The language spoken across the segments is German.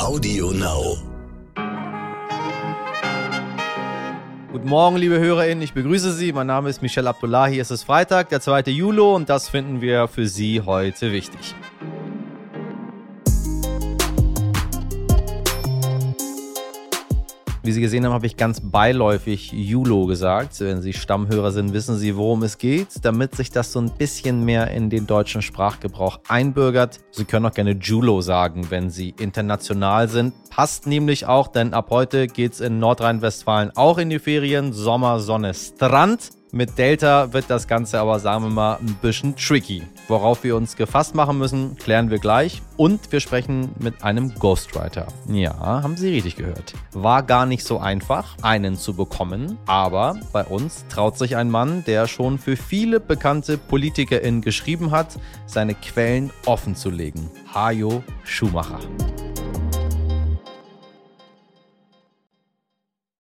Audio Now. Guten Morgen, liebe HörerInnen, ich begrüße Sie. Mein Name ist Michel Abdullahi. Es ist Freitag, der 2. Juli und das finden wir für Sie heute wichtig. Wie Sie gesehen haben, habe ich ganz beiläufig Julo gesagt. Wenn Sie Stammhörer sind, wissen Sie, worum es geht, damit sich das so ein bisschen mehr in den deutschen Sprachgebrauch einbürgert. Sie können auch gerne Julo sagen, wenn Sie international sind. Passt nämlich auch, denn ab heute geht es in Nordrhein-Westfalen auch in die Ferien. Sommer, Sonne, Strand. Mit Delta wird das Ganze aber, sagen wir mal, ein bisschen tricky. Worauf wir uns gefasst machen müssen, klären wir gleich. Und wir sprechen mit einem Ghostwriter. Ja, haben Sie richtig gehört. War gar nicht so einfach, einen zu bekommen. Aber bei uns traut sich ein Mann, der schon für viele bekannte PolitikerInnen geschrieben hat, seine Quellen offen zu legen. Hajo Schumacher.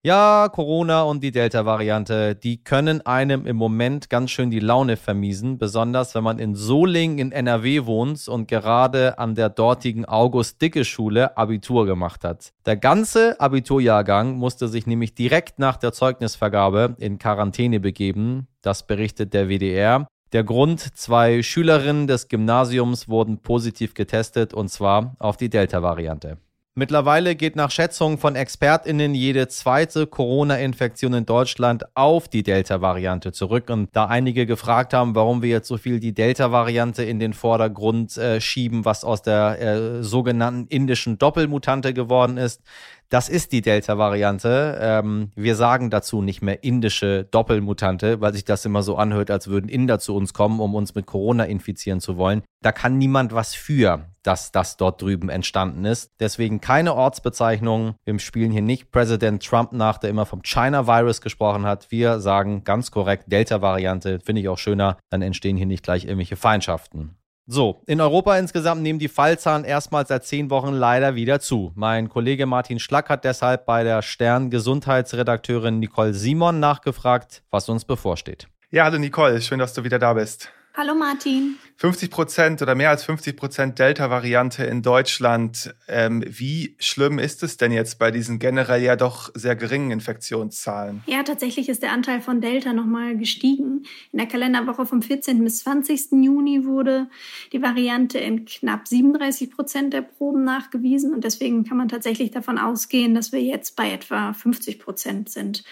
Ja, Corona und die Delta-Variante, die können einem im Moment ganz schön die Laune vermiesen, besonders wenn man in Solingen in NRW wohnt und gerade an der dortigen August-Dicke-Schule Abitur gemacht hat. Der ganze Abiturjahrgang musste sich nämlich direkt nach der Zeugnisvergabe in Quarantäne begeben, das berichtet der WDR. Der Grund, zwei Schülerinnen des Gymnasiums wurden positiv getestet und zwar auf die Delta-Variante. Mittlerweile geht nach Schätzungen von ExpertInnen jede zweite Corona-Infektion in Deutschland auf die Delta-Variante zurück. Und da einige gefragt haben, warum wir jetzt so viel die Delta-Variante in den Vordergrund äh, schieben, was aus der äh, sogenannten indischen Doppelmutante geworden ist, das ist die Delta-Variante. Ähm, wir sagen dazu nicht mehr indische Doppelmutante, weil sich das immer so anhört, als würden Inder zu uns kommen, um uns mit Corona infizieren zu wollen. Da kann niemand was für, dass das dort drüben entstanden ist. Deswegen keine Ortsbezeichnung. Wir spielen hier nicht Präsident Trump nach, der immer vom China-Virus gesprochen hat. Wir sagen ganz korrekt Delta-Variante. Finde ich auch schöner. Dann entstehen hier nicht gleich irgendwelche Feindschaften. So, in Europa insgesamt nehmen die Fallzahlen erstmals seit zehn Wochen leider wieder zu. Mein Kollege Martin Schlack hat deshalb bei der Stern Gesundheitsredakteurin Nicole Simon nachgefragt, was uns bevorsteht. Ja, hallo Nicole, schön, dass du wieder da bist. Hallo Martin. 50 Prozent oder mehr als 50 Prozent Delta-Variante in Deutschland. Ähm, wie schlimm ist es denn jetzt bei diesen generell ja doch sehr geringen Infektionszahlen? Ja, tatsächlich ist der Anteil von Delta nochmal gestiegen. In der Kalenderwoche vom 14. bis 20. Juni wurde die Variante in knapp 37 Prozent der Proben nachgewiesen und deswegen kann man tatsächlich davon ausgehen, dass wir jetzt bei etwa 50 Prozent sind.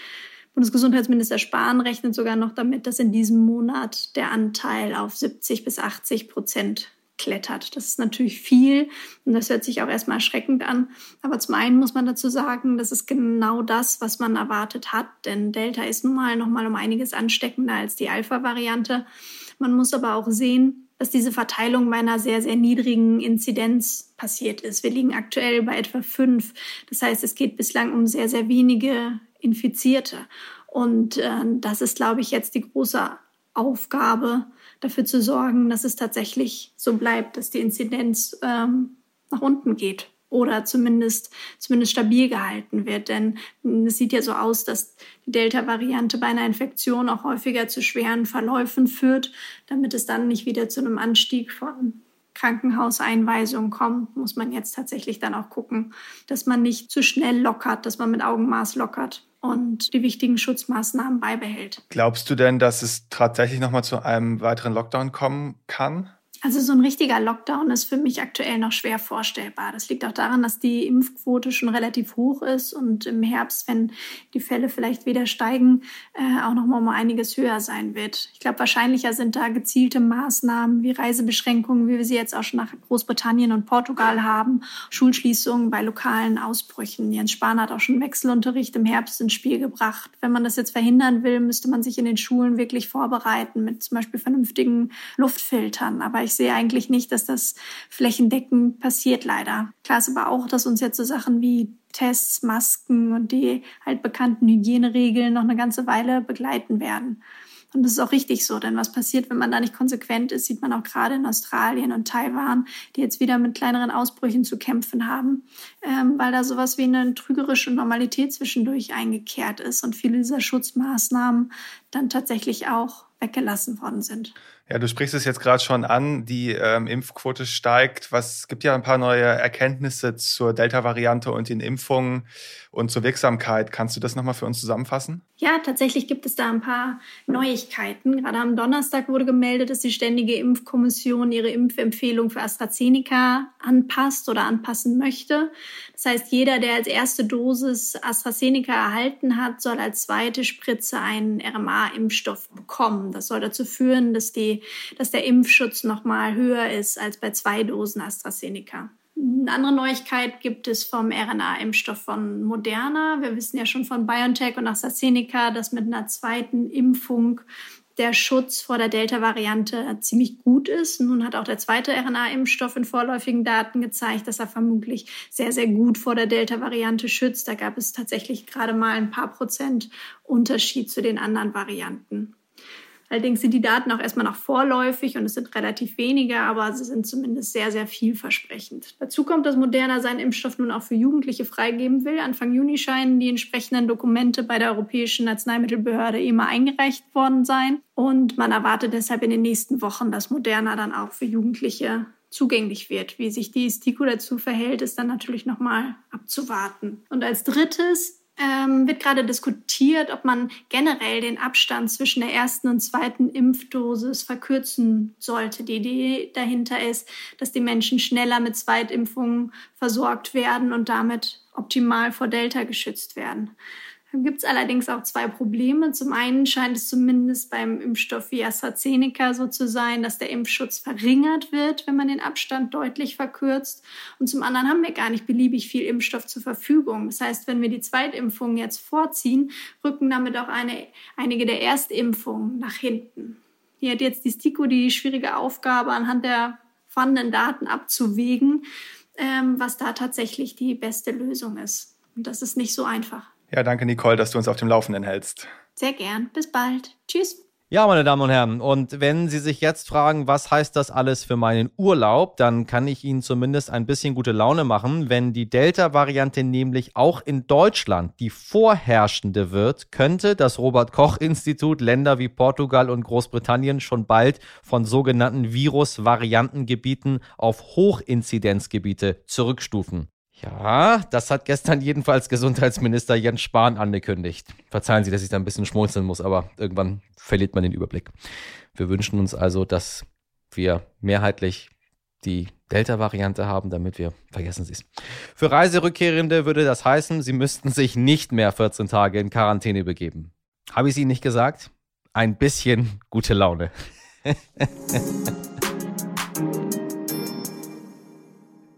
Bundesgesundheitsminister Spahn rechnet sogar noch damit, dass in diesem Monat der Anteil auf 70 bis 80 Prozent klettert. Das ist natürlich viel und das hört sich auch erstmal erschreckend an. Aber zum einen muss man dazu sagen, das ist genau das, was man erwartet hat, denn Delta ist nun mal noch mal um einiges ansteckender als die Alpha-Variante. Man muss aber auch sehen, dass diese Verteilung bei einer sehr, sehr niedrigen Inzidenz passiert ist. Wir liegen aktuell bei etwa fünf. Das heißt, es geht bislang um sehr, sehr wenige Infizierte. Und äh, das ist, glaube ich, jetzt die große Aufgabe, dafür zu sorgen, dass es tatsächlich so bleibt, dass die Inzidenz ähm, nach unten geht oder zumindest, zumindest stabil gehalten wird. Denn es sieht ja so aus, dass die Delta-Variante bei einer Infektion auch häufiger zu schweren Verläufen führt, damit es dann nicht wieder zu einem Anstieg von Krankenhauseinweisung kommt, muss man jetzt tatsächlich dann auch gucken, dass man nicht zu schnell lockert, dass man mit Augenmaß lockert und die wichtigen Schutzmaßnahmen beibehält. Glaubst du denn, dass es tatsächlich nochmal zu einem weiteren Lockdown kommen kann? Also so ein richtiger Lockdown ist für mich aktuell noch schwer vorstellbar. Das liegt auch daran, dass die Impfquote schon relativ hoch ist und im Herbst, wenn die Fälle vielleicht wieder steigen, äh, auch noch mal um einiges höher sein wird. Ich glaube, wahrscheinlicher sind da gezielte Maßnahmen wie Reisebeschränkungen, wie wir sie jetzt auch schon nach Großbritannien und Portugal haben, Schulschließungen bei lokalen Ausbrüchen. Jens Spahn hat auch schon Wechselunterricht im Herbst ins Spiel gebracht. Wenn man das jetzt verhindern will, müsste man sich in den Schulen wirklich vorbereiten mit zum Beispiel vernünftigen Luftfiltern. Aber ich sehe eigentlich nicht, dass das flächendeckend passiert, leider. Klar ist aber auch, dass uns jetzt so Sachen wie Tests, Masken und die halt bekannten Hygieneregeln noch eine ganze Weile begleiten werden. Und das ist auch richtig so, denn was passiert, wenn man da nicht konsequent ist, sieht man auch gerade in Australien und Taiwan, die jetzt wieder mit kleineren Ausbrüchen zu kämpfen haben, ähm, weil da sowas wie eine trügerische Normalität zwischendurch eingekehrt ist und viele dieser Schutzmaßnahmen dann tatsächlich auch weggelassen worden sind. Ja, du sprichst es jetzt gerade schon an, die ähm, Impfquote steigt. Was gibt ja ein paar neue Erkenntnisse zur Delta-Variante und den Impfungen und zur Wirksamkeit. Kannst du das nochmal für uns zusammenfassen? Ja, tatsächlich gibt es da ein paar Neuigkeiten. Gerade am Donnerstag wurde gemeldet, dass die Ständige Impfkommission ihre Impfempfehlung für AstraZeneca anpasst oder anpassen möchte. Das heißt, jeder, der als erste Dosis AstraZeneca erhalten hat, soll als zweite Spritze einen RMA-Impfstoff bekommen. Das soll dazu führen, dass die dass der Impfschutz noch mal höher ist als bei zwei Dosen AstraZeneca. Eine andere Neuigkeit gibt es vom RNA-Impfstoff von Moderna. Wir wissen ja schon von BioNTech und AstraZeneca, dass mit einer zweiten Impfung der Schutz vor der Delta-Variante ziemlich gut ist. Nun hat auch der zweite RNA-Impfstoff in vorläufigen Daten gezeigt, dass er vermutlich sehr, sehr gut vor der Delta-Variante schützt. Da gab es tatsächlich gerade mal ein paar Prozent Unterschied zu den anderen Varianten. Allerdings sind die Daten auch erstmal noch vorläufig und es sind relativ wenige, aber sie sind zumindest sehr, sehr vielversprechend. Dazu kommt, dass Moderna seinen Impfstoff nun auch für Jugendliche freigeben will. Anfang Juni scheinen die entsprechenden Dokumente bei der Europäischen Arzneimittelbehörde EMA eingereicht worden sein. Und man erwartet deshalb in den nächsten Wochen, dass Moderna dann auch für Jugendliche zugänglich wird. Wie sich die STIKO dazu verhält, ist dann natürlich nochmal abzuwarten. Und als drittes ähm, wird gerade diskutiert, ob man generell den Abstand zwischen der ersten und zweiten Impfdosis verkürzen sollte. Die Idee dahinter ist, dass die Menschen schneller mit Zweitimpfungen versorgt werden und damit optimal vor Delta geschützt werden. Gibt es allerdings auch zwei Probleme. Zum einen scheint es zumindest beim Impfstoff wie AstraZeneca so zu sein, dass der Impfschutz verringert wird, wenn man den Abstand deutlich verkürzt. Und zum anderen haben wir gar nicht beliebig viel Impfstoff zur Verfügung. Das heißt, wenn wir die Zweitimpfung jetzt vorziehen, rücken damit auch eine, einige der Erstimpfungen nach hinten. Hier hat jetzt die STIKO die schwierige Aufgabe, anhand der vorhandenen Daten abzuwägen, ähm, was da tatsächlich die beste Lösung ist. Und das ist nicht so einfach. Ja, danke Nicole, dass du uns auf dem Laufenden hältst. Sehr gern. Bis bald. Tschüss. Ja, meine Damen und Herren, und wenn Sie sich jetzt fragen, was heißt das alles für meinen Urlaub, dann kann ich Ihnen zumindest ein bisschen gute Laune machen. Wenn die Delta-Variante nämlich auch in Deutschland die vorherrschende wird, könnte das Robert Koch-Institut Länder wie Portugal und Großbritannien schon bald von sogenannten Virus-Variantengebieten auf Hochinzidenzgebiete zurückstufen. Ja, das hat gestern jedenfalls Gesundheitsminister Jens Spahn angekündigt. Verzeihen Sie, dass ich da ein bisschen schmunzeln muss, aber irgendwann verliert man den Überblick. Wir wünschen uns also, dass wir mehrheitlich die Delta-Variante haben, damit wir, vergessen Sie es. Für Reiserückkehrende würde das heißen, sie müssten sich nicht mehr 14 Tage in Quarantäne begeben. Habe ich es Ihnen nicht gesagt? Ein bisschen gute Laune.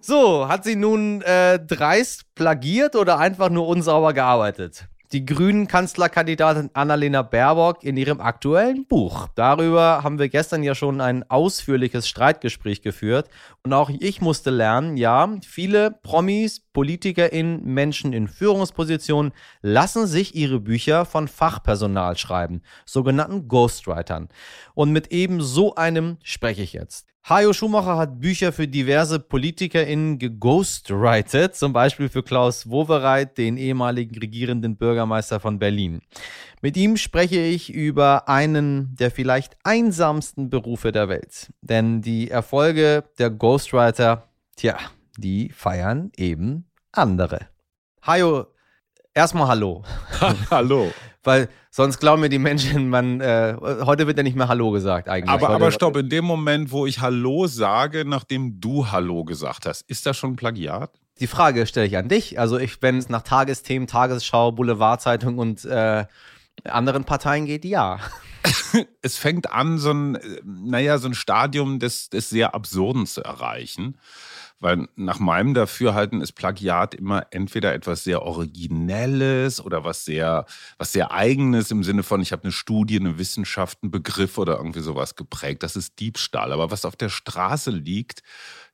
So, hat sie nun äh, dreist plagiert oder einfach nur unsauber gearbeitet? Die grünen Kanzlerkandidatin Annalena Baerbock in ihrem aktuellen Buch. Darüber haben wir gestern ja schon ein ausführliches Streitgespräch geführt. Und auch ich musste lernen, ja, viele Promis, PolitikerInnen, Menschen in Führungspositionen lassen sich ihre Bücher von Fachpersonal schreiben, sogenannten Ghostwritern. Und mit eben so einem spreche ich jetzt. Hajo Schumacher hat Bücher für diverse PolitikerInnen geghostwritet, zum Beispiel für Klaus Wowereit, den ehemaligen regierenden Bürgermeister von Berlin. Mit ihm spreche ich über einen der vielleicht einsamsten Berufe der Welt. Denn die Erfolge der Ghostwriter, tja, die feiern eben andere. Hajo, erstmal Hallo. hallo. Weil sonst glauben mir die Menschen, man, äh, heute wird ja nicht mehr Hallo gesagt eigentlich. Aber, aber stopp, in dem Moment, wo ich Hallo sage, nachdem du Hallo gesagt hast, ist das schon Plagiat? Die Frage stelle ich an dich. Also ich, wenn es nach Tagesthemen, Tagesschau, Boulevardzeitung und äh, anderen Parteien geht, ja. es fängt an, so ein, naja, so ein Stadium des, des sehr Absurden zu erreichen. Weil nach meinem Dafürhalten ist Plagiat immer entweder etwas sehr Originelles oder was sehr, was sehr Eigenes im Sinne von, ich habe eine Studie, eine Wissenschaft, einen Begriff oder irgendwie sowas geprägt. Das ist Diebstahl. Aber was auf der Straße liegt,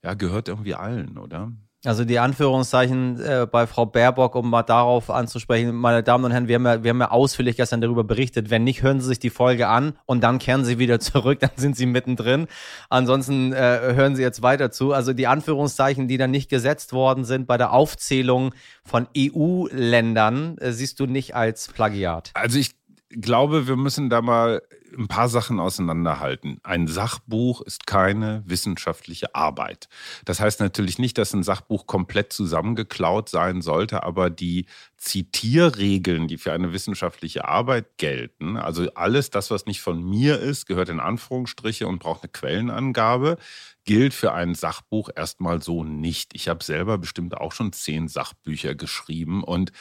ja, gehört irgendwie allen, oder? Also die Anführungszeichen äh, bei Frau Baerbock, um mal darauf anzusprechen, meine Damen und Herren, wir haben, ja, wir haben ja ausführlich gestern darüber berichtet. Wenn nicht, hören Sie sich die Folge an und dann kehren Sie wieder zurück, dann sind Sie mittendrin. Ansonsten äh, hören Sie jetzt weiter zu. Also die Anführungszeichen, die dann nicht gesetzt worden sind bei der Aufzählung von EU-Ländern, äh, siehst du nicht als Plagiat. Also ich glaube, wir müssen da mal ein paar Sachen auseinanderhalten. Ein Sachbuch ist keine wissenschaftliche Arbeit. Das heißt natürlich nicht, dass ein Sachbuch komplett zusammengeklaut sein sollte, aber die Zitierregeln, die für eine wissenschaftliche Arbeit gelten, also alles das, was nicht von mir ist, gehört in Anführungsstriche und braucht eine Quellenangabe, gilt für ein Sachbuch erstmal so nicht. Ich habe selber bestimmt auch schon zehn Sachbücher geschrieben und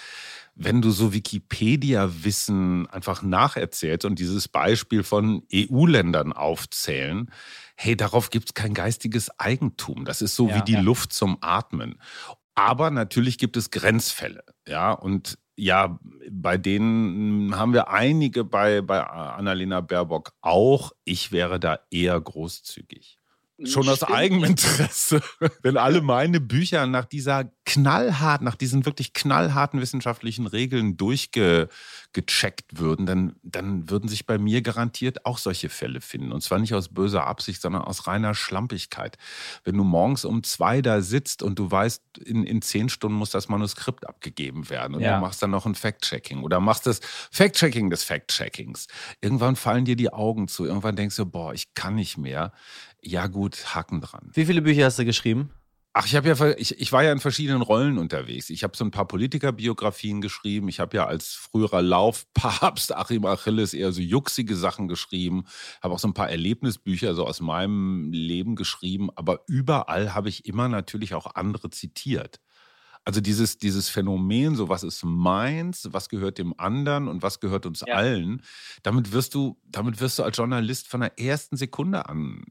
wenn du so Wikipedia-Wissen einfach nacherzählst und dieses Beispiel von EU-Ländern aufzählen, hey, darauf gibt es kein geistiges Eigentum. Das ist so ja, wie die ja. Luft zum Atmen. Aber natürlich gibt es Grenzfälle, ja, und ja, bei denen haben wir einige bei, bei Annalena Baerbock auch. Ich wäre da eher großzügig. Schon aus eigenem Interesse. Wenn alle meine Bücher nach dieser knallhart, nach diesen wirklich knallharten wissenschaftlichen Regeln durchgecheckt würden, dann, dann würden sich bei mir garantiert auch solche Fälle finden. Und zwar nicht aus böser Absicht, sondern aus reiner Schlampigkeit. Wenn du morgens um zwei da sitzt und du weißt, in, in zehn Stunden muss das Manuskript abgegeben werden und ja. du machst dann noch ein Fact-Checking oder machst das Fact-Checking des Fact-Checkings. Irgendwann fallen dir die Augen zu. Irgendwann denkst du, boah, ich kann nicht mehr ja gut, Haken dran. Wie viele Bücher hast du geschrieben? Ach, ich habe ja, ich, ich war ja in verschiedenen Rollen unterwegs. Ich habe so ein paar Politikerbiografien geschrieben. Ich habe ja als früherer Laufpapst Achim Achilles eher so juxige Sachen geschrieben. Habe auch so ein paar Erlebnisbücher so aus meinem Leben geschrieben. Aber überall habe ich immer natürlich auch andere zitiert. Also dieses, dieses Phänomen, so was ist meins, was gehört dem anderen und was gehört uns ja. allen, damit wirst du, damit wirst du als Journalist von der ersten Sekunde an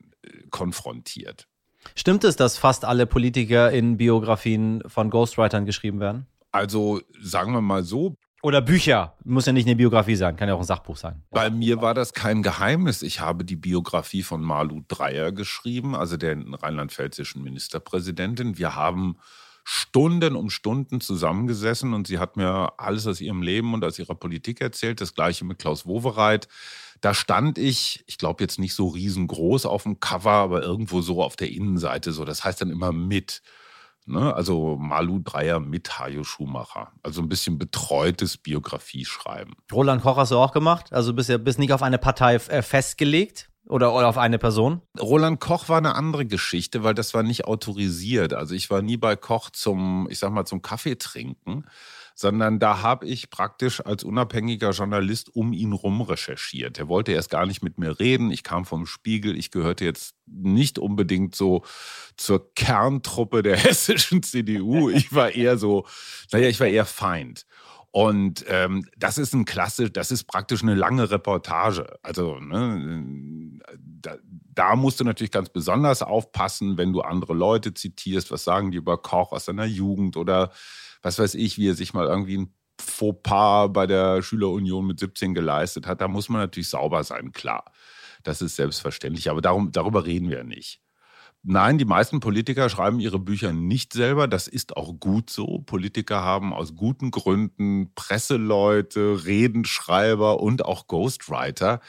konfrontiert. Stimmt es, dass fast alle Politiker in Biografien von Ghostwritern geschrieben werden? Also sagen wir mal so. Oder Bücher. Muss ja nicht eine Biografie sein, kann ja auch ein Sachbuch sein. Bei mir war das kein Geheimnis. Ich habe die Biografie von Malu Dreyer geschrieben, also der rheinland-pfälzischen Ministerpräsidentin. Wir haben Stunden um Stunden zusammengesessen und sie hat mir alles aus ihrem Leben und aus ihrer Politik erzählt. Das gleiche mit Klaus Wowereit. Da stand ich, ich glaube jetzt nicht so riesengroß auf dem Cover, aber irgendwo so auf der Innenseite so. Das heißt dann immer mit. Ne? Also Malu Dreier mit Hajo Schumacher. Also ein bisschen betreutes Biografieschreiben. Roland Koch hast du auch gemacht? Also bist ja bist nicht auf eine Partei äh, festgelegt? Oder, auf eine Person? Roland Koch war eine andere Geschichte, weil das war nicht autorisiert. Also ich war nie bei Koch zum, ich sag mal, zum Kaffee trinken, sondern da habe ich praktisch als unabhängiger Journalist um ihn rum recherchiert. Er wollte erst gar nicht mit mir reden. Ich kam vom Spiegel. Ich gehörte jetzt nicht unbedingt so zur Kerntruppe der hessischen CDU. Ich war eher so, naja, ich war eher Feind. Und ähm, das ist ein klasse, das ist praktisch eine lange Reportage. Also ne, da, da, musst du natürlich ganz besonders aufpassen, wenn du andere Leute zitierst. Was sagen die über Koch aus seiner Jugend oder was weiß ich, wie er sich mal irgendwie ein Fauxpas bei der Schülerunion mit 17 geleistet hat. Da muss man natürlich sauber sein, klar. Das ist selbstverständlich. Aber darum, darüber reden wir nicht. Nein, die meisten Politiker schreiben ihre Bücher nicht selber. Das ist auch gut so. Politiker haben aus guten Gründen Presseleute, Redenschreiber und auch Ghostwriter.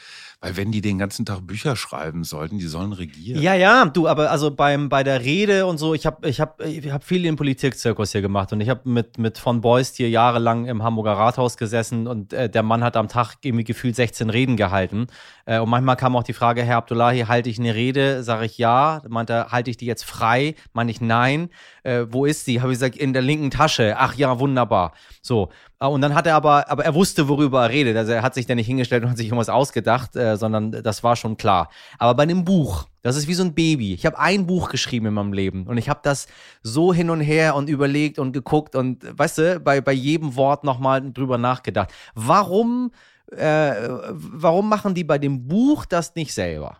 Weil wenn die den ganzen Tag Bücher schreiben sollten, die sollen regieren. Ja, ja, du, aber also beim, bei der Rede und so, ich habe ich hab, ich hab viel im Politikzirkus hier gemacht und ich habe mit, mit von Beust hier jahrelang im Hamburger Rathaus gesessen und äh, der Mann hat am Tag irgendwie gefühlt 16 Reden gehalten. Äh, und manchmal kam auch die Frage, Herr Abdullahi, halte ich eine Rede? Sage ich ja. Meint er, halte ich die jetzt frei? Meine ich nein. Äh, wo ist sie? Habe ich gesagt, in der linken Tasche. Ach ja, wunderbar. So. Äh, und dann hat er aber, aber er wusste, worüber er redet. Also er hat sich da nicht hingestellt und hat sich irgendwas ausgedacht, äh, sondern das war schon klar. Aber bei einem Buch, das ist wie so ein Baby. Ich habe ein Buch geschrieben in meinem Leben und ich habe das so hin und her und überlegt und geguckt und weißt du, bei, bei jedem Wort nochmal drüber nachgedacht. Warum, äh, warum machen die bei dem Buch das nicht selber?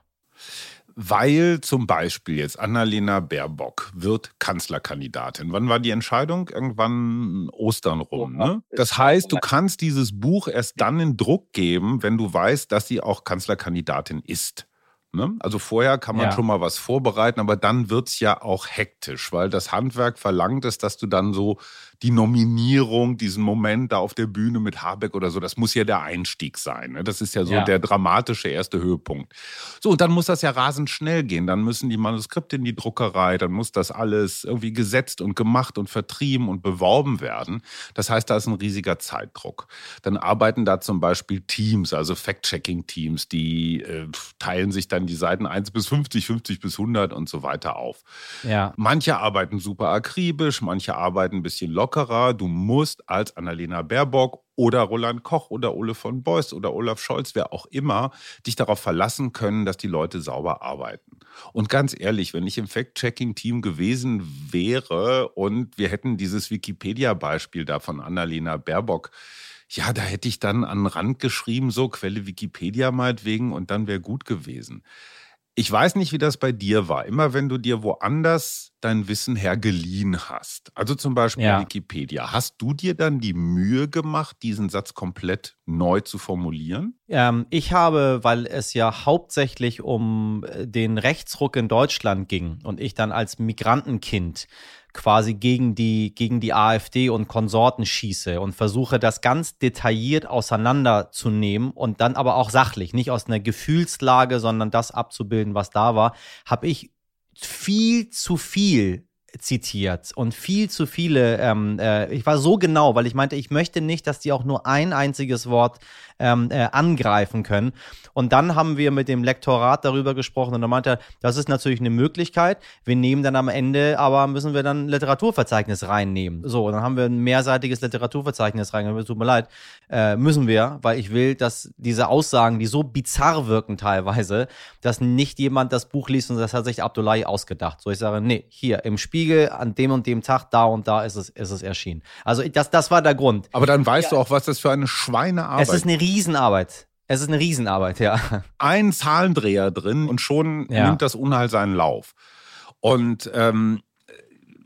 Weil zum Beispiel jetzt Annalena Baerbock wird Kanzlerkandidatin. Wann war die Entscheidung? Irgendwann Ostern rum. Ne? Das heißt, du kannst dieses Buch erst dann in Druck geben, wenn du weißt, dass sie auch Kanzlerkandidatin ist. Ne? Also vorher kann man ja. schon mal was vorbereiten, aber dann wird es ja auch hektisch, weil das Handwerk verlangt es, dass du dann so die Nominierung, diesen Moment da auf der Bühne mit Habeck oder so, das muss ja der Einstieg sein. Ne? Das ist ja so ja. der dramatische erste Höhepunkt. So, und dann muss das ja rasend schnell gehen. Dann müssen die Manuskripte in die Druckerei, dann muss das alles irgendwie gesetzt und gemacht und vertrieben und beworben werden. Das heißt, da ist ein riesiger Zeitdruck. Dann arbeiten da zum Beispiel Teams, also Fact-Checking-Teams, die äh, teilen sich dann die Seiten 1 bis 50, 50 bis 100 und so weiter auf. Ja. Manche arbeiten super akribisch, manche arbeiten ein bisschen locker lockerer. Du musst als Annalena Baerbock oder Roland Koch oder Ole von Beuys oder Olaf Scholz, wer auch immer, dich darauf verlassen können, dass die Leute sauber arbeiten. Und ganz ehrlich, wenn ich im Fact-Checking-Team gewesen wäre und wir hätten dieses Wikipedia-Beispiel da von Annalena Baerbock, ja, da hätte ich dann an den Rand geschrieben, so Quelle Wikipedia meinetwegen und dann wäre gut gewesen. Ich weiß nicht, wie das bei dir war. Immer wenn du dir woanders dein Wissen hergeliehen hast, also zum Beispiel ja. Wikipedia, hast du dir dann die Mühe gemacht, diesen Satz komplett neu zu formulieren? Ähm, ich habe, weil es ja hauptsächlich um äh, den Rechtsruck in Deutschland ging und ich dann als Migrantenkind quasi gegen die, gegen die AfD und Konsorten schieße und versuche das ganz detailliert auseinanderzunehmen und dann aber auch sachlich, nicht aus einer Gefühlslage, sondern das abzubilden, was da war, habe ich viel zu viel zitiert und viel zu viele. Ähm, äh, ich war so genau, weil ich meinte, ich möchte nicht, dass die auch nur ein einziges Wort ähm, äh, angreifen können. Und dann haben wir mit dem Lektorat darüber gesprochen und er meinte, das ist natürlich eine Möglichkeit. Wir nehmen dann am Ende, aber müssen wir dann ein Literaturverzeichnis reinnehmen. So, und dann haben wir ein mehrseitiges Literaturverzeichnis reingenommen. Tut mir leid, äh, müssen wir, weil ich will, dass diese Aussagen, die so bizarr wirken teilweise, dass nicht jemand das Buch liest und das hat sich Abdullahi ausgedacht. So, ich sage, nee, hier im Spiegel an dem und dem Tag, da und da ist es, ist es erschienen. Also das, das war der Grund. Aber dann weißt ja. du auch, was das für eine Schweinearbeit ist. Es ist eine Riesenarbeit. Es ist eine Riesenarbeit, ja. Ein Zahlendreher drin und schon ja. nimmt das Unheil seinen Lauf. Und ähm,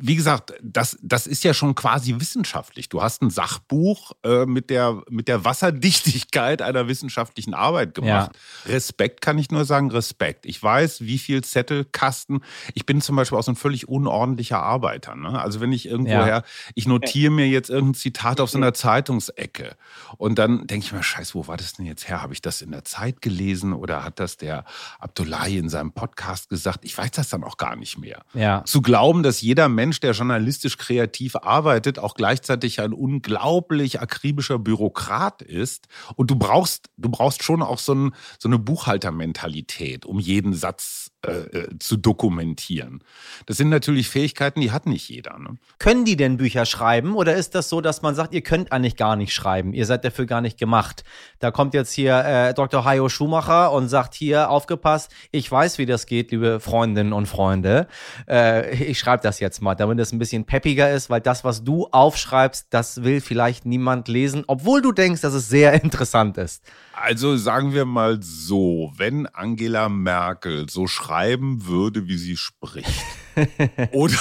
wie gesagt, das, das ist ja schon quasi wissenschaftlich. Du hast ein Sachbuch äh, mit, der, mit der Wasserdichtigkeit einer wissenschaftlichen Arbeit gemacht. Ja. Respekt kann ich nur sagen, Respekt. Ich weiß, wie viel Zettelkasten. Ich bin zum Beispiel auch so ein völlig unordentlicher Arbeiter. Ne? Also wenn ich irgendwoher, ja. ich notiere mir jetzt irgendein Zitat auf so einer Zeitungsecke und dann denke ich mir, scheiße, wo war das denn jetzt her? Habe ich das in der Zeit gelesen oder hat das der Abdullahi in seinem Podcast gesagt? Ich weiß das dann auch gar nicht mehr. Ja. Zu glauben, dass jeder Mensch Mensch, der journalistisch kreativ arbeitet, auch gleichzeitig ein unglaublich akribischer Bürokrat ist. Und du brauchst, du brauchst schon auch so, ein, so eine Buchhaltermentalität, um jeden Satz äh, äh, zu dokumentieren. Das sind natürlich Fähigkeiten, die hat nicht jeder. Ne? Können die denn Bücher schreiben oder ist das so, dass man sagt, ihr könnt eigentlich gar nicht schreiben, ihr seid dafür gar nicht gemacht? Da kommt jetzt hier äh, Dr. Hayo Schumacher und sagt hier, aufgepasst, ich weiß, wie das geht, liebe Freundinnen und Freunde. Äh, ich schreibe das jetzt mal, damit es ein bisschen peppiger ist, weil das, was du aufschreibst, das will vielleicht niemand lesen, obwohl du denkst, dass es sehr interessant ist. Also sagen wir mal so, wenn Angela Merkel so schreiben würde, wie sie spricht, oder,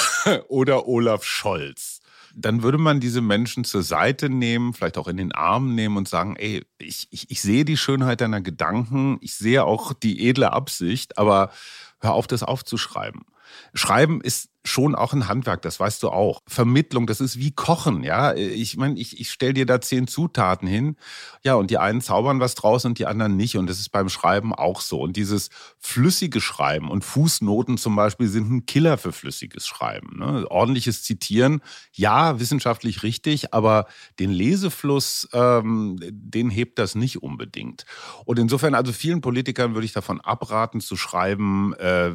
oder Olaf Scholz, dann würde man diese Menschen zur Seite nehmen, vielleicht auch in den Arm nehmen und sagen, ey, ich, ich, ich sehe die Schönheit deiner Gedanken, ich sehe auch die edle Absicht, aber hör auf, das aufzuschreiben. Schreiben ist schon auch ein Handwerk, das weißt du auch. Vermittlung, das ist wie Kochen, ja. Ich meine, ich, ich stell dir da zehn Zutaten hin, ja, und die einen zaubern was draus und die anderen nicht. Und das ist beim Schreiben auch so. Und dieses flüssige Schreiben und Fußnoten zum Beispiel sind ein Killer für flüssiges Schreiben. Ne? Ordentliches Zitieren, ja, wissenschaftlich richtig, aber den Lesefluss, ähm, den hebt das nicht unbedingt. Und insofern, also vielen Politikern würde ich davon abraten zu schreiben, äh,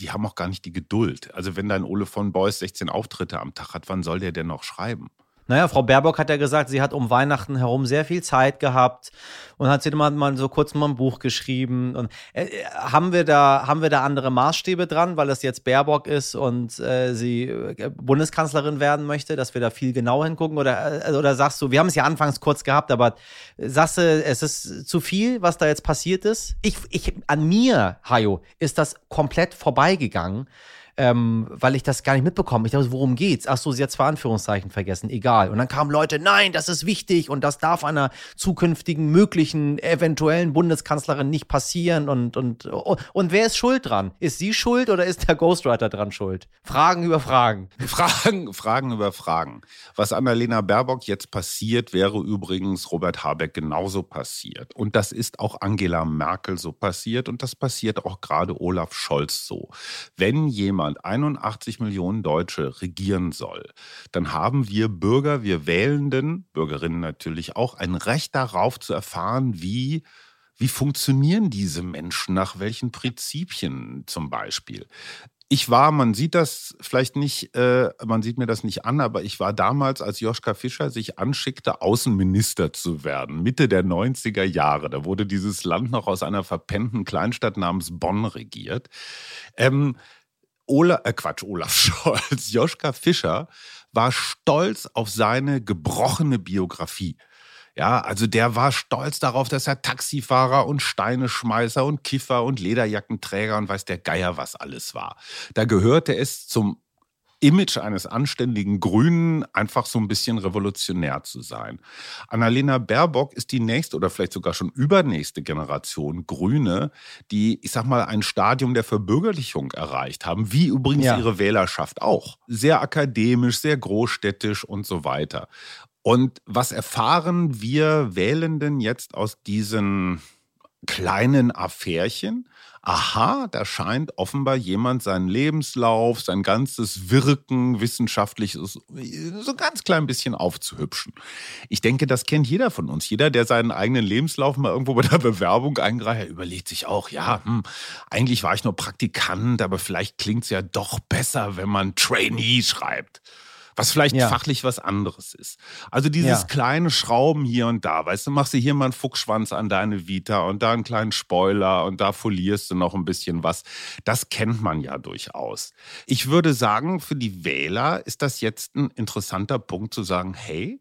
die haben auch gar nicht die Geduld. Also wenn dein Ole von Beuys 16 Auftritte am Tag hat, wann soll der denn noch schreiben? Naja, Frau Baerbock hat ja gesagt, sie hat um Weihnachten herum sehr viel Zeit gehabt und hat sie mal, mal so kurz mal ein Buch geschrieben. Und, äh, haben, wir da, haben wir da andere Maßstäbe dran, weil es jetzt Baerbock ist und äh, sie äh, Bundeskanzlerin werden möchte, dass wir da viel genauer hingucken? Oder, äh, oder sagst du, wir haben es ja anfangs kurz gehabt, aber sagst du, es ist zu viel, was da jetzt passiert ist? Ich, ich, an mir, Hajo, ist das komplett vorbeigegangen ähm, weil ich das gar nicht mitbekomme. Ich dachte, worum geht's? Ach so, sie hat zwar Anführungszeichen vergessen, egal. Und dann kamen Leute, nein, das ist wichtig und das darf einer zukünftigen möglichen eventuellen Bundeskanzlerin nicht passieren und und und wer ist schuld dran? Ist sie schuld oder ist der Ghostwriter dran schuld? Fragen über Fragen. Fragen, Fragen über Fragen. Was Annalena Baerbock jetzt passiert, wäre übrigens Robert Habeck genauso passiert. Und das ist auch Angela Merkel so passiert und das passiert auch gerade Olaf Scholz so. Wenn jemand 81 Millionen Deutsche regieren soll, dann haben wir Bürger, wir Wählenden, Bürgerinnen natürlich auch, ein Recht darauf zu erfahren, wie wie funktionieren diese Menschen? Nach welchen Prinzipien zum Beispiel? ich war, man sieht das vielleicht nicht, äh, man sieht mir das nicht an, aber ich war damals, als Joschka Fischer sich anschickte, Außenminister zu werden, Mitte der 90er Jahre. Da wurde dieses Land noch aus einer verpennten Kleinstadt namens Bonn regiert. Ähm, Ola, äh Quatsch, Olaf Scholz, Joschka Fischer war stolz auf seine gebrochene Biografie. Ja, also der war stolz darauf, dass er Taxifahrer und Steineschmeißer und Kiffer und Lederjackenträger und weiß der Geier was alles war. Da gehörte es zum Image eines anständigen Grünen einfach so ein bisschen revolutionär zu sein. Annalena Baerbock ist die nächste oder vielleicht sogar schon übernächste Generation Grüne, die, ich sag mal, ein Stadium der Verbürgerlichung erreicht haben, wie übrigens ja. ihre Wählerschaft auch. Sehr akademisch, sehr großstädtisch und so weiter. Und was erfahren wir Wählenden jetzt aus diesen kleinen Affärchen? Aha, da scheint offenbar jemand seinen Lebenslauf, sein ganzes Wirken wissenschaftliches so ganz klein bisschen aufzuhübschen. Ich denke, das kennt jeder von uns. Jeder, der seinen eigenen Lebenslauf mal irgendwo bei der Bewerbung eingereicht, überlegt sich auch, ja, hm, eigentlich war ich nur Praktikant, aber vielleicht klingt es ja doch besser, wenn man Trainee schreibt was vielleicht ja. fachlich was anderes ist. Also dieses ja. kleine Schrauben hier und da, weißt du, machst du hier mal einen Fuchsschwanz an deine Vita und da einen kleinen Spoiler und da folierst du noch ein bisschen was. Das kennt man ja durchaus. Ich würde sagen, für die Wähler ist das jetzt ein interessanter Punkt zu sagen, hey,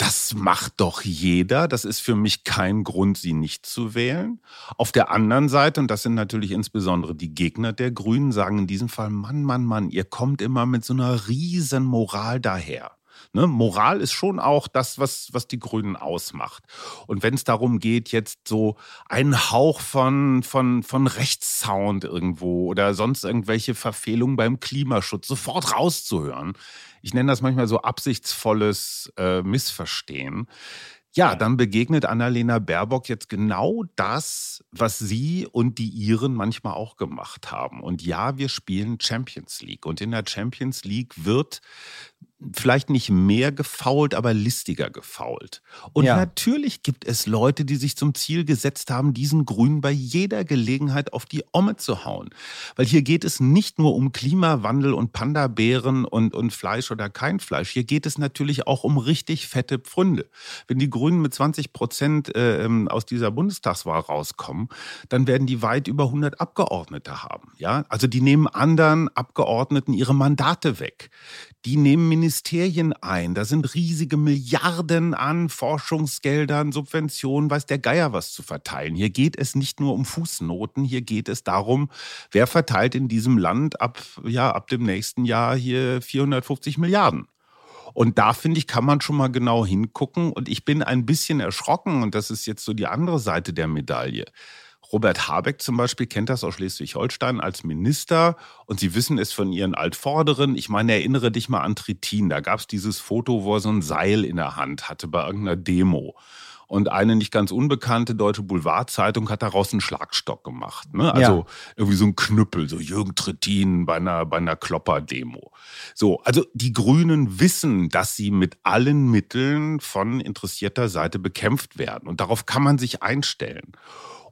das macht doch jeder. Das ist für mich kein Grund, sie nicht zu wählen. Auf der anderen Seite, und das sind natürlich insbesondere die Gegner der Grünen, sagen in diesem Fall, Mann, Mann, Mann, ihr kommt immer mit so einer riesen Moral daher. Ne, Moral ist schon auch das, was, was die Grünen ausmacht. Und wenn es darum geht, jetzt so einen Hauch von, von, von Rechtssound irgendwo oder sonst irgendwelche Verfehlungen beim Klimaschutz sofort rauszuhören, ich nenne das manchmal so absichtsvolles äh, Missverstehen. Ja, dann begegnet Annalena Baerbock jetzt genau das, was sie und die Iren manchmal auch gemacht haben. Und ja, wir spielen Champions League. Und in der Champions League wird vielleicht nicht mehr gefault, aber listiger gefault. Und ja. natürlich gibt es Leute, die sich zum Ziel gesetzt haben, diesen Grünen bei jeder Gelegenheit auf die Omme zu hauen. Weil hier geht es nicht nur um Klimawandel und Panda-Bären und, und Fleisch oder kein Fleisch. Hier geht es natürlich auch um richtig fette Pfründe. Wenn die Grünen mit 20 Prozent äh, ähm, aus dieser Bundestagswahl rauskommen, dann werden die weit über 100 Abgeordnete haben. Ja, also die nehmen anderen Abgeordneten ihre Mandate weg die nehmen Ministerien ein. Da sind riesige Milliarden an Forschungsgeldern, Subventionen, weiß der Geier was zu verteilen. Hier geht es nicht nur um Fußnoten, hier geht es darum, wer verteilt in diesem Land ab, ja, ab dem nächsten Jahr hier 450 Milliarden. Und da finde ich, kann man schon mal genau hingucken. Und ich bin ein bisschen erschrocken, und das ist jetzt so die andere Seite der Medaille. Robert Habeck zum Beispiel kennt das aus Schleswig-Holstein als Minister und Sie wissen es von Ihren Altvorderen. Ich meine, erinnere dich mal an Trittin. Da gab es dieses Foto, wo er so ein Seil in der Hand hatte bei irgendeiner Demo. Und eine nicht ganz unbekannte deutsche Boulevardzeitung hat daraus einen Schlagstock gemacht. Ne? Also ja. irgendwie so ein Knüppel, so Jürgen Trittin bei einer, bei einer Klopper-Demo. So, also die Grünen wissen, dass sie mit allen Mitteln von interessierter Seite bekämpft werden. Und darauf kann man sich einstellen.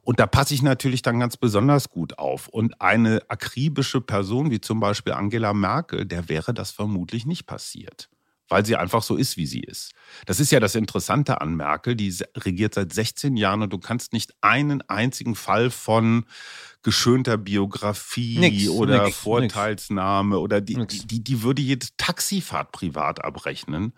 Und da passe ich natürlich dann ganz besonders gut auf. Und eine akribische Person wie zum Beispiel Angela Merkel, der wäre das vermutlich nicht passiert. Weil sie einfach so ist, wie sie ist. Das ist ja das Interessante an Merkel. Die regiert seit 16 Jahren und du kannst nicht einen einzigen Fall von geschönter Biografie nix, oder nix, Vorteilsnahme nix. oder die, die, die würde jede Taxifahrt privat abrechnen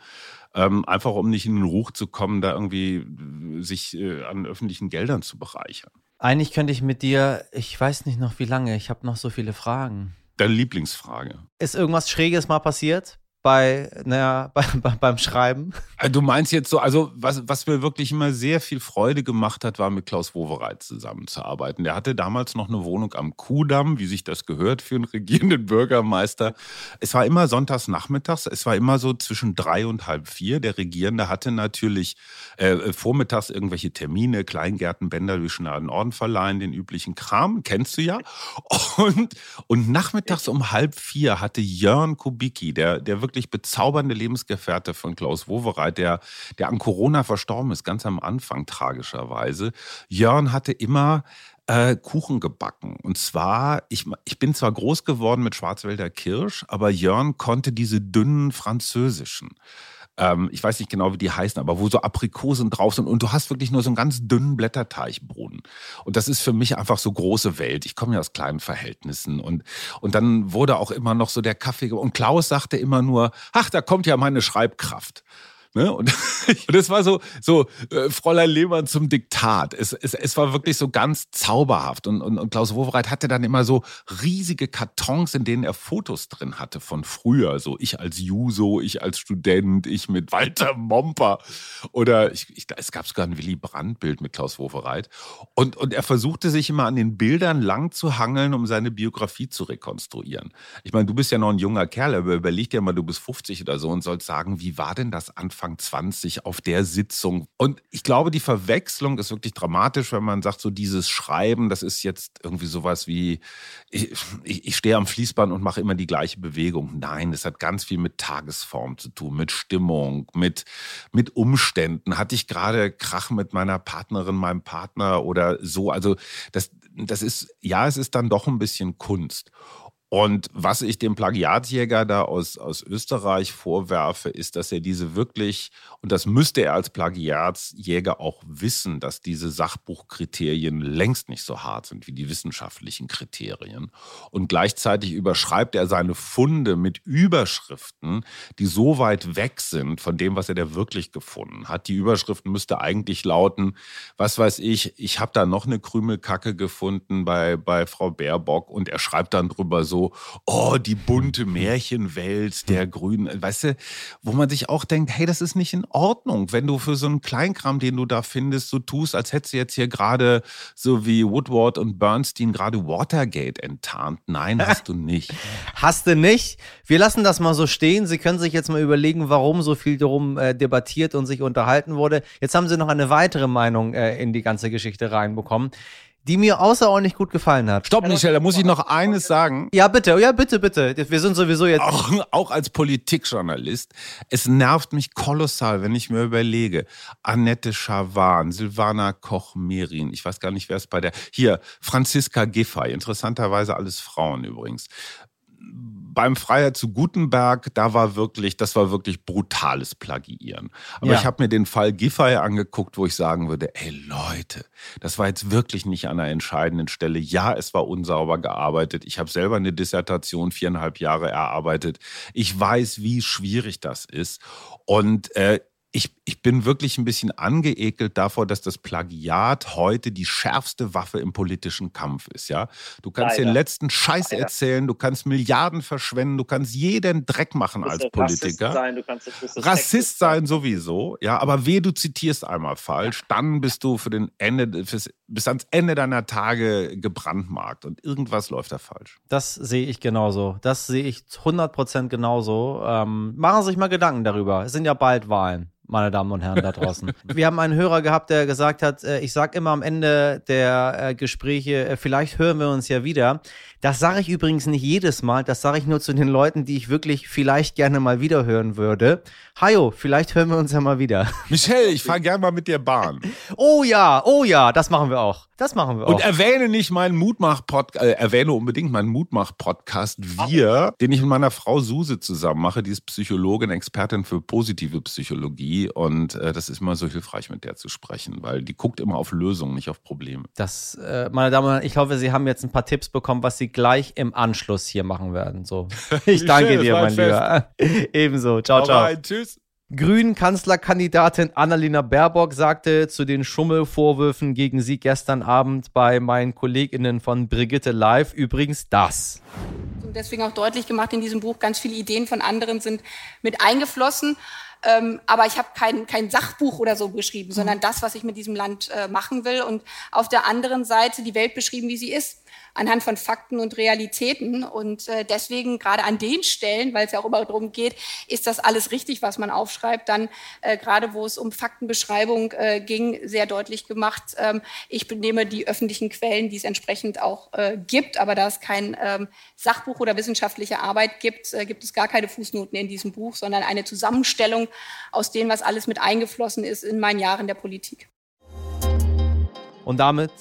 ähm, einfach um nicht in den Ruch zu kommen, da irgendwie äh, sich äh, an öffentlichen Geldern zu bereichern. Eigentlich könnte ich mit dir, ich weiß nicht noch wie lange, ich habe noch so viele Fragen. deine Lieblingsfrage. Ist irgendwas Schräges mal passiert? Bei, naja, bei, bei, beim Schreiben. Äh, du meinst jetzt so, also was, was mir wirklich immer sehr viel Freude gemacht hat, war mit Klaus Wowereit zusammenzuarbeiten. Der hatte damals noch eine Wohnung am Kudamm, wie sich das gehört für einen regierenden Bürgermeister. Es war immer sonntags nachmittags, es war immer so zwischen drei und halb vier. Der Regierende hatte natürlich äh, vormittags irgendwelche Termine, Kleingärten, Bänder, Schnaden, Orden verleihen, den üblichen Kram, kennst du ja. Und, und nachmittags um halb vier hatte Jörn Kubicki, der, der wirklich wirklich bezaubernde Lebensgefährte von Klaus Wowereit, der, der an Corona verstorben ist, ganz am Anfang tragischerweise. Jörn hatte immer äh, Kuchen gebacken. Und zwar, ich, ich bin zwar groß geworden mit Schwarzwälder Kirsch, aber Jörn konnte diese dünnen französischen ähm, ich weiß nicht genau, wie die heißen, aber wo so Aprikosen drauf sind und du hast wirklich nur so einen ganz dünnen Blätterteichboden. Und das ist für mich einfach so große Welt. Ich komme ja aus kleinen Verhältnissen und, und dann wurde auch immer noch so der Kaffee, und Klaus sagte immer nur, ach, da kommt ja meine Schreibkraft. Ne? Und, und es war so, so äh, Fräulein Lehmann zum Diktat. Es, es, es war wirklich so ganz zauberhaft. Und, und, und Klaus Wowereit hatte dann immer so riesige Kartons, in denen er Fotos drin hatte von früher. So ich als Juso, ich als Student, ich mit Walter Momper. Oder ich, ich, es gab sogar ein Willy Brandt-Bild mit Klaus Wowereit. Und, und er versuchte sich immer an den Bildern lang zu hangeln, um seine Biografie zu rekonstruieren. Ich meine, du bist ja noch ein junger Kerl, aber überleg dir mal, du bist 50 oder so und sollst sagen, wie war denn das Anfang? Anfang 20 auf der Sitzung. Und ich glaube, die Verwechslung ist wirklich dramatisch, wenn man sagt, so dieses Schreiben, das ist jetzt irgendwie sowas wie, ich, ich, stehe am Fließband und mache immer die gleiche Bewegung. Nein, das hat ganz viel mit Tagesform zu tun, mit Stimmung, mit, mit Umständen. Hatte ich gerade Krach mit meiner Partnerin, meinem Partner oder so? Also das, das ist, ja, es ist dann doch ein bisschen Kunst. Und was ich dem Plagiatjäger da aus, aus Österreich vorwerfe, ist, dass er diese wirklich, und das müsste er als Plagiatsjäger auch wissen, dass diese Sachbuchkriterien längst nicht so hart sind wie die wissenschaftlichen Kriterien. Und gleichzeitig überschreibt er seine Funde mit Überschriften, die so weit weg sind von dem, was er da wirklich gefunden hat. Die Überschriften müsste eigentlich lauten, was weiß ich, ich habe da noch eine Krümelkacke gefunden bei, bei Frau Baerbock und er schreibt dann drüber so, oh, die bunte Märchenwelt der Grünen, weißt du, wo man sich auch denkt, hey, das ist nicht in Ordnung, wenn du für so einen Kleinkram, den du da findest, so tust, als hättest du jetzt hier gerade so wie Woodward und Bernstein gerade Watergate enttarnt. Nein, hast du nicht. hast du nicht? Wir lassen das mal so stehen. Sie können sich jetzt mal überlegen, warum so viel darum äh, debattiert und sich unterhalten wurde. Jetzt haben Sie noch eine weitere Meinung äh, in die ganze Geschichte reinbekommen die mir außerordentlich gut gefallen hat. Stopp, Michelle, da muss ich noch eines sagen. Ja, bitte, ja, bitte, bitte. Wir sind sowieso jetzt. Auch, auch als Politikjournalist, es nervt mich kolossal, wenn ich mir überlege, Annette Schawan, Silvana Koch-Merin, ich weiß gar nicht, wer es bei der, hier, Franziska Giffey, interessanterweise alles Frauen übrigens beim Freier zu Gutenberg, da war wirklich, das war wirklich brutales Plagiieren. Aber ja. ich habe mir den Fall Giffey angeguckt, wo ich sagen würde, ey Leute, das war jetzt wirklich nicht an einer entscheidenden Stelle. Ja, es war unsauber gearbeitet. Ich habe selber eine Dissertation viereinhalb Jahre erarbeitet. Ich weiß, wie schwierig das ist. Und äh, ich, ich bin wirklich ein bisschen angeekelt davor, dass das Plagiat heute die schärfste Waffe im politischen Kampf ist. Ja, du kannst Leider. den letzten Scheiß Leider. erzählen, du kannst Milliarden verschwenden, du kannst jeden Dreck machen als Politiker. Rassist sein, du kannst Rassist sein sowieso. Ja, aber weh, du zitierst einmal falsch, dann bist du für den Ende, fürs, bis ans Ende deiner Tage gebrandmarkt und irgendwas läuft da falsch. Das sehe ich genauso. Das sehe ich 100% genauso. Ähm, machen Sie sich mal Gedanken darüber. Es sind ja bald Wahlen meine Damen und Herren da draußen. Wir haben einen Hörer gehabt, der gesagt hat, äh, ich sage immer am Ende der äh, Gespräche, äh, vielleicht hören wir uns ja wieder. Das sage ich übrigens nicht jedes Mal, das sage ich nur zu den Leuten, die ich wirklich vielleicht gerne mal wieder hören würde. Hajo, vielleicht hören wir uns ja mal wieder. Michelle, ich fahre gerne mal mit dir Bahn. Oh ja, oh ja, das machen wir auch. Das machen wir auch. Und erwähne nicht meinen Mutmach-Podcast, äh, erwähne unbedingt meinen Mutmach-Podcast Wir, den ich mit meiner Frau Suse zusammen mache. Die ist Psychologin, Expertin für positive Psychologie. Und äh, das ist immer so hilfreich, mit der zu sprechen, weil die guckt immer auf Lösungen, nicht auf Probleme. Das, äh, meine Damen und Herren, ich hoffe, Sie haben jetzt ein paar Tipps bekommen, was Sie gleich im Anschluss hier machen werden. So. Ich danke dir, mein Lieber. Ebenso. Ciao, ciao. Rein. Tschüss. Grünen-Kanzlerkandidatin Annalena Baerbock sagte zu den Schummelvorwürfen gegen sie gestern Abend bei meinen KollegInnen von Brigitte Live übrigens das. Und deswegen auch deutlich gemacht in diesem Buch, ganz viele Ideen von anderen sind mit eingeflossen. Ähm, aber ich habe kein, kein Sachbuch oder so geschrieben, sondern das, was ich mit diesem Land äh, machen will. Und auf der anderen Seite die Welt beschrieben, wie sie ist anhand von Fakten und Realitäten. Und äh, deswegen gerade an den Stellen, weil es ja auch immer darum geht, ist das alles richtig, was man aufschreibt, dann äh, gerade wo es um Faktenbeschreibung äh, ging, sehr deutlich gemacht. Ähm, ich benehme die öffentlichen Quellen, die es entsprechend auch äh, gibt, aber da es kein ähm, Sachbuch oder wissenschaftliche Arbeit gibt, äh, gibt es gar keine Fußnoten in diesem Buch, sondern eine Zusammenstellung aus dem, was alles mit eingeflossen ist in meinen Jahren der Politik. Und damit,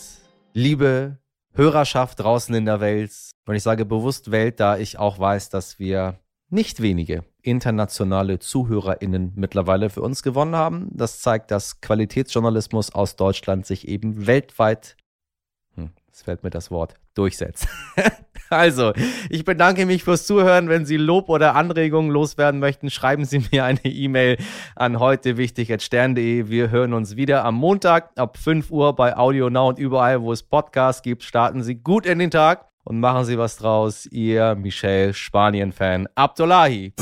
liebe Hörerschaft draußen in der Welt. Und ich sage bewusst Welt, da ich auch weiß, dass wir nicht wenige internationale ZuhörerInnen mittlerweile für uns gewonnen haben. Das zeigt, dass Qualitätsjournalismus aus Deutschland sich eben weltweit, hm, es fällt mir das Wort, durchsetzt. Also, ich bedanke mich fürs Zuhören. Wenn Sie Lob oder Anregungen loswerden möchten, schreiben Sie mir eine E-Mail an heute wichtig.stern.de. Wir hören uns wieder am Montag ab 5 Uhr bei Audio Now und überall, wo es Podcasts gibt. Starten Sie gut in den Tag und machen Sie was draus. Ihr Michel Spanien-Fan Abdullahi.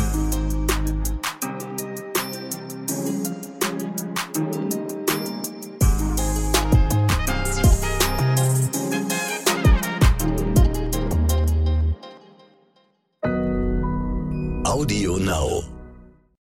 Audio Now.